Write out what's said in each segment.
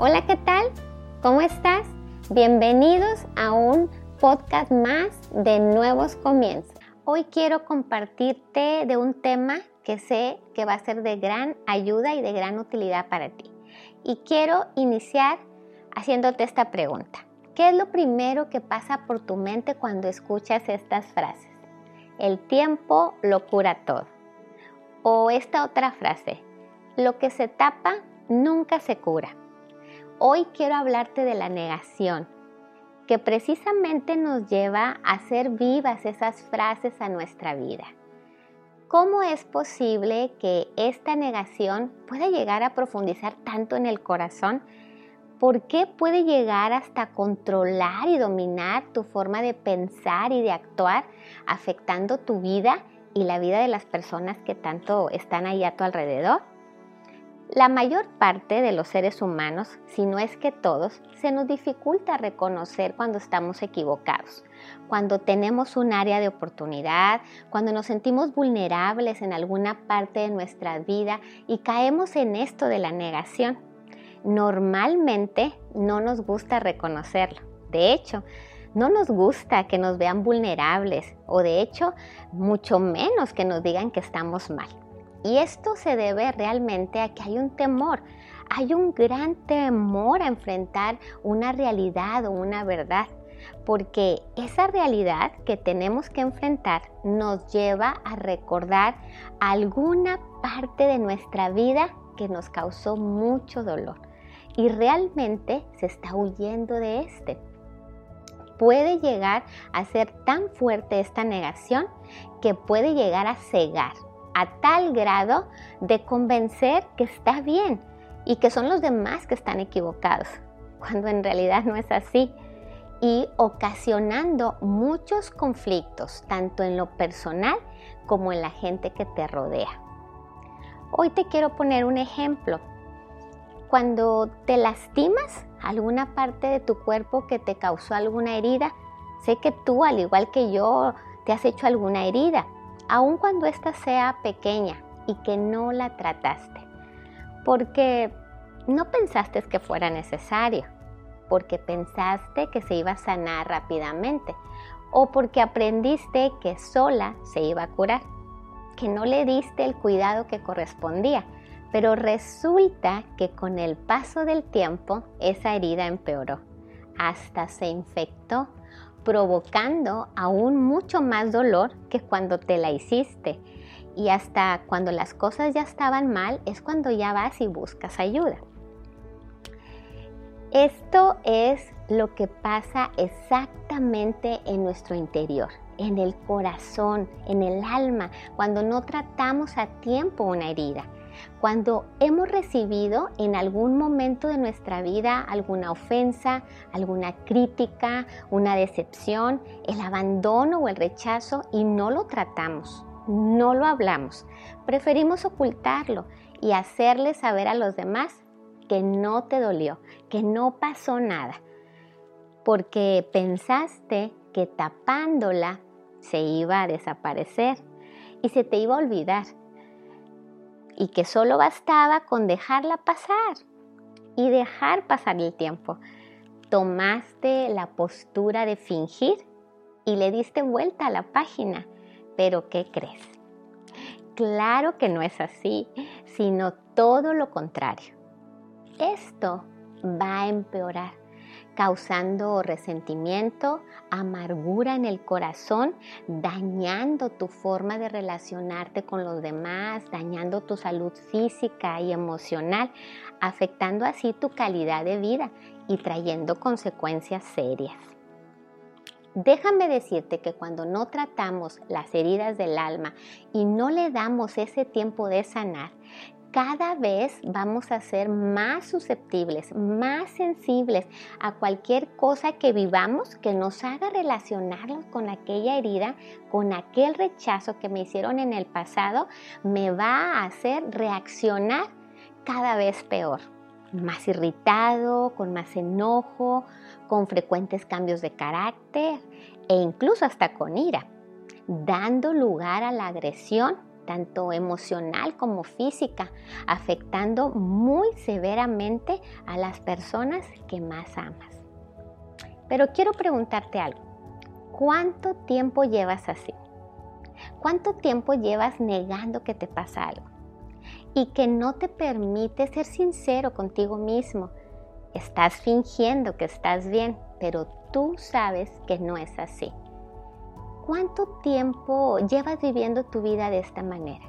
Hola, ¿qué tal? ¿Cómo estás? Bienvenidos a un podcast más de nuevos comienzos. Hoy quiero compartirte de un tema que sé que va a ser de gran ayuda y de gran utilidad para ti. Y quiero iniciar haciéndote esta pregunta. ¿Qué es lo primero que pasa por tu mente cuando escuchas estas frases? El tiempo lo cura todo. O esta otra frase, lo que se tapa nunca se cura. Hoy quiero hablarte de la negación, que precisamente nos lleva a hacer vivas esas frases a nuestra vida. ¿Cómo es posible que esta negación pueda llegar a profundizar tanto en el corazón? ¿Por qué puede llegar hasta controlar y dominar tu forma de pensar y de actuar, afectando tu vida y la vida de las personas que tanto están ahí a tu alrededor? La mayor parte de los seres humanos, si no es que todos, se nos dificulta reconocer cuando estamos equivocados, cuando tenemos un área de oportunidad, cuando nos sentimos vulnerables en alguna parte de nuestra vida y caemos en esto de la negación. Normalmente no nos gusta reconocerlo. De hecho, no nos gusta que nos vean vulnerables o de hecho, mucho menos que nos digan que estamos mal. Y esto se debe realmente a que hay un temor, hay un gran temor a enfrentar una realidad o una verdad, porque esa realidad que tenemos que enfrentar nos lleva a recordar alguna parte de nuestra vida que nos causó mucho dolor y realmente se está huyendo de este. Puede llegar a ser tan fuerte esta negación que puede llegar a cegar a tal grado de convencer que está bien y que son los demás que están equivocados, cuando en realidad no es así, y ocasionando muchos conflictos, tanto en lo personal como en la gente que te rodea. Hoy te quiero poner un ejemplo. Cuando te lastimas alguna parte de tu cuerpo que te causó alguna herida, sé que tú, al igual que yo, te has hecho alguna herida aun cuando ésta sea pequeña y que no la trataste, porque no pensaste que fuera necesario, porque pensaste que se iba a sanar rápidamente o porque aprendiste que sola se iba a curar, que no le diste el cuidado que correspondía, pero resulta que con el paso del tiempo esa herida empeoró, hasta se infectó provocando aún mucho más dolor que cuando te la hiciste. Y hasta cuando las cosas ya estaban mal es cuando ya vas y buscas ayuda. Esto es lo que pasa exactamente en nuestro interior, en el corazón, en el alma, cuando no tratamos a tiempo una herida cuando hemos recibido en algún momento de nuestra vida alguna ofensa, alguna crítica, una decepción, el abandono o el rechazo y no lo tratamos, no lo hablamos, preferimos ocultarlo y hacerle saber a los demás que no te dolió, que no pasó nada, porque pensaste que tapándola se iba a desaparecer y se te iba a olvidar y que solo bastaba con dejarla pasar y dejar pasar el tiempo. Tomaste la postura de fingir y le diste vuelta a la página. Pero ¿qué crees? Claro que no es así, sino todo lo contrario. Esto va a empeorar causando resentimiento, amargura en el corazón, dañando tu forma de relacionarte con los demás, dañando tu salud física y emocional, afectando así tu calidad de vida y trayendo consecuencias serias. Déjame decirte que cuando no tratamos las heridas del alma y no le damos ese tiempo de sanar, cada vez vamos a ser más susceptibles, más sensibles a cualquier cosa que vivamos que nos haga relacionarnos con aquella herida, con aquel rechazo que me hicieron en el pasado, me va a hacer reaccionar cada vez peor, más irritado, con más enojo, con frecuentes cambios de carácter e incluso hasta con ira, dando lugar a la agresión tanto emocional como física, afectando muy severamente a las personas que más amas. Pero quiero preguntarte algo. ¿Cuánto tiempo llevas así? ¿Cuánto tiempo llevas negando que te pasa algo? Y que no te permite ser sincero contigo mismo. Estás fingiendo que estás bien, pero tú sabes que no es así. ¿Cuánto tiempo llevas viviendo tu vida de esta manera?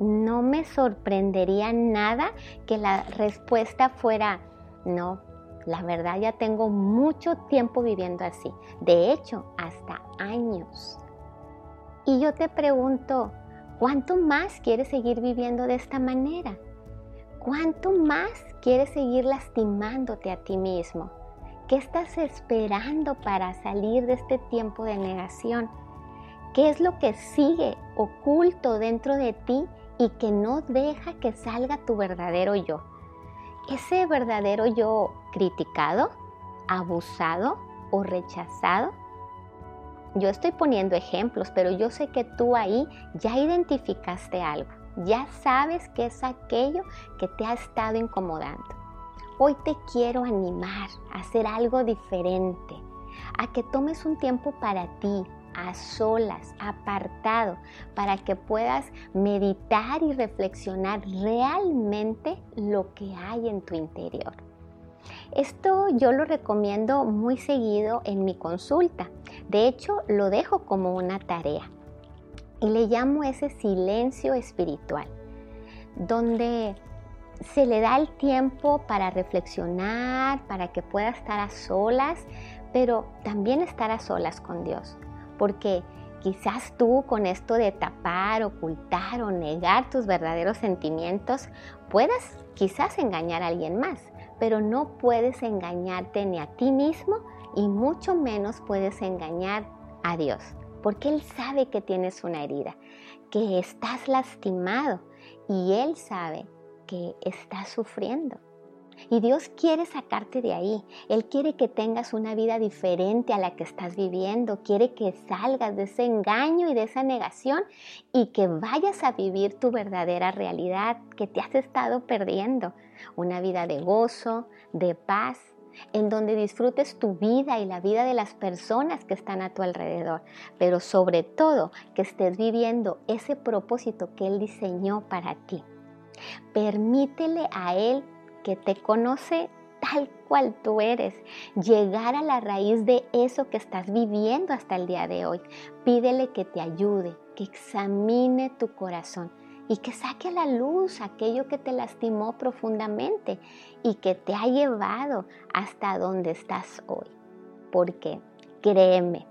No me sorprendería nada que la respuesta fuera no. La verdad ya tengo mucho tiempo viviendo así. De hecho, hasta años. Y yo te pregunto, ¿cuánto más quieres seguir viviendo de esta manera? ¿Cuánto más quieres seguir lastimándote a ti mismo? ¿Qué estás esperando para salir de este tiempo de negación? ¿Qué es lo que sigue oculto dentro de ti y que no deja que salga tu verdadero yo? Ese verdadero yo criticado, abusado o rechazado yo estoy poniendo ejemplos, pero yo sé que tú ahí ya identificaste algo, ya sabes qué es aquello que te ha estado incomodando. Hoy te quiero animar a hacer algo diferente, a que tomes un tiempo para ti, a solas, apartado, para que puedas meditar y reflexionar realmente lo que hay en tu interior. Esto yo lo recomiendo muy seguido en mi consulta. De hecho, lo dejo como una tarea. Y le llamo ese silencio espiritual, donde se le da el tiempo para reflexionar, para que pueda estar a solas, pero también estar a solas con Dios. Porque quizás tú con esto de tapar, ocultar o negar tus verdaderos sentimientos, puedas quizás engañar a alguien más pero no puedes engañarte ni a ti mismo y mucho menos puedes engañar a Dios, porque Él sabe que tienes una herida, que estás lastimado y Él sabe que estás sufriendo. Y Dios quiere sacarte de ahí. Él quiere que tengas una vida diferente a la que estás viviendo. Quiere que salgas de ese engaño y de esa negación y que vayas a vivir tu verdadera realidad que te has estado perdiendo. Una vida de gozo, de paz, en donde disfrutes tu vida y la vida de las personas que están a tu alrededor, pero sobre todo que estés viviendo ese propósito que Él diseñó para ti. Permítele a Él que te conoce tal cual tú eres, llegar a la raíz de eso que estás viviendo hasta el día de hoy. Pídele que te ayude, que examine tu corazón y que saque a la luz aquello que te lastimó profundamente y que te ha llevado hasta donde estás hoy. Porque créeme,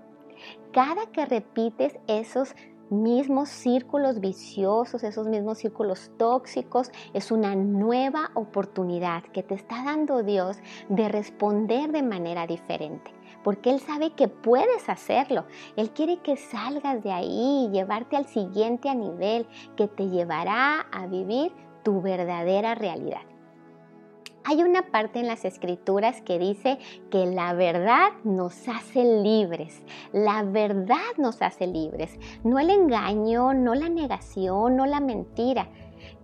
cada que repites esos mismos círculos viciosos, esos mismos círculos tóxicos, es una nueva oportunidad que te está dando Dios de responder de manera diferente. Porque Él sabe que puedes hacerlo. Él quiere que salgas de ahí y llevarte al siguiente nivel que te llevará a vivir tu verdadera realidad. Hay una parte en las escrituras que dice que la verdad nos hace libres. La verdad nos hace libres. No el engaño, no la negación, no la mentira.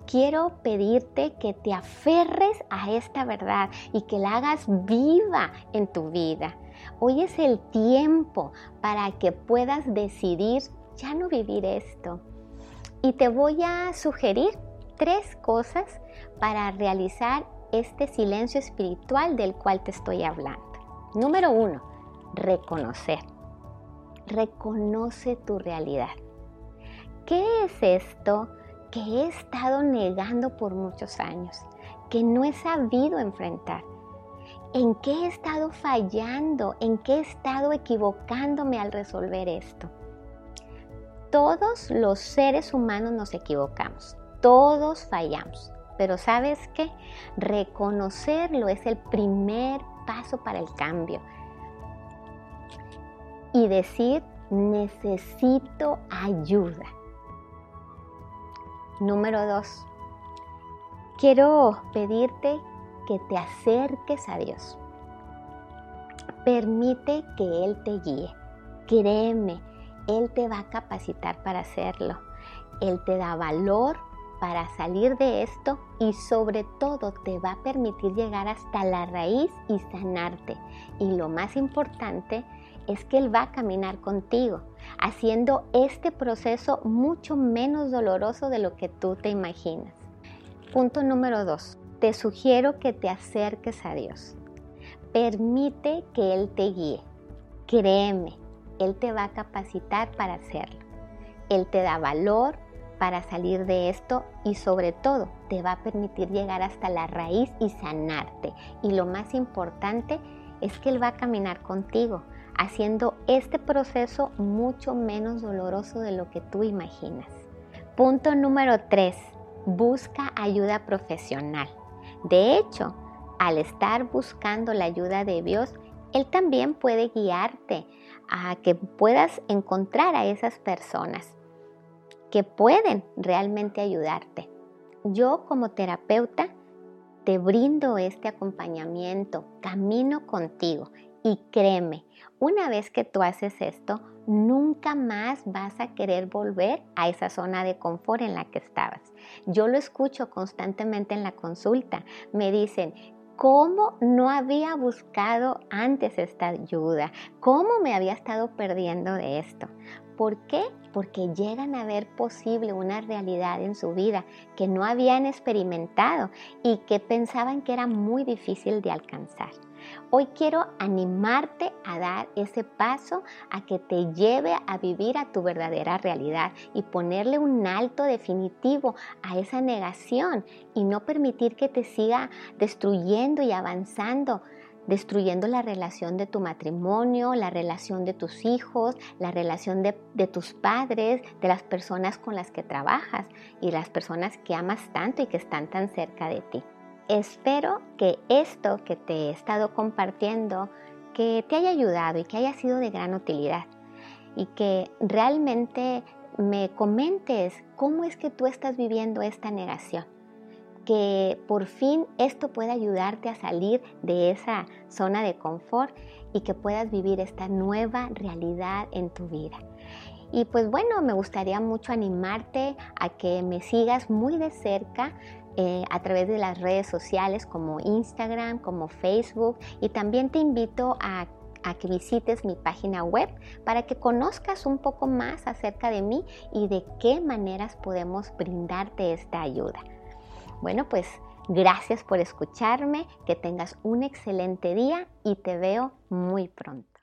Quiero pedirte que te aferres a esta verdad y que la hagas viva en tu vida. Hoy es el tiempo para que puedas decidir ya no vivir esto. Y te voy a sugerir tres cosas para realizar este silencio espiritual del cual te estoy hablando. Número uno, reconocer. Reconoce tu realidad. ¿Qué es esto que he estado negando por muchos años? Que no he sabido enfrentar. ¿En qué he estado fallando? ¿En qué he estado equivocándome al resolver esto? Todos los seres humanos nos equivocamos. Todos fallamos. Pero sabes qué? Reconocerlo es el primer paso para el cambio. Y decir, necesito ayuda. Número dos, quiero pedirte que te acerques a Dios. Permite que Él te guíe. Créeme, Él te va a capacitar para hacerlo. Él te da valor para salir de esto y sobre todo te va a permitir llegar hasta la raíz y sanarte. Y lo más importante es que Él va a caminar contigo, haciendo este proceso mucho menos doloroso de lo que tú te imaginas. Punto número dos. Te sugiero que te acerques a Dios. Permite que Él te guíe. Créeme, Él te va a capacitar para hacerlo. Él te da valor para salir de esto y sobre todo te va a permitir llegar hasta la raíz y sanarte. Y lo más importante es que Él va a caminar contigo, haciendo este proceso mucho menos doloroso de lo que tú imaginas. Punto número 3. Busca ayuda profesional. De hecho, al estar buscando la ayuda de Dios, Él también puede guiarte a que puedas encontrar a esas personas que pueden realmente ayudarte. Yo como terapeuta te brindo este acompañamiento, camino contigo y créeme, una vez que tú haces esto, nunca más vas a querer volver a esa zona de confort en la que estabas. Yo lo escucho constantemente en la consulta. Me dicen, ¿Cómo no había buscado antes esta ayuda? ¿Cómo me había estado perdiendo de esto? ¿Por qué? Porque llegan a ver posible una realidad en su vida que no habían experimentado y que pensaban que era muy difícil de alcanzar. Hoy quiero animarte a dar ese paso a que te lleve a vivir a tu verdadera realidad y ponerle un alto definitivo a esa negación y no permitir que te siga destruyendo y avanzando destruyendo la relación de tu matrimonio, la relación de tus hijos, la relación de, tus padres, de las personas con las que trabajas y las personas que amas tanto y que están tan cerca de ti. Espero que esto que te he estado compartiendo, que te haya ayudado y que haya sido de gran utilidad y que realmente me comentes cómo es que tú estás viviendo esta negación. Que por fin esto pueda ayudarte a salir de esa zona de confort y que puedas vivir esta nueva realidad en tu vida. Y pues bueno, me gustaría mucho animarte a que me sigas muy de cerca eh, a través de las redes sociales como Instagram, como Facebook y también te invito a que visites mi página web para que conozcas un poco más acerca de mí y de qué maneras podemos brindarte esta ayuda. Bueno, pues gracias por escucharme, que tengas un excelente día y te veo muy pronto.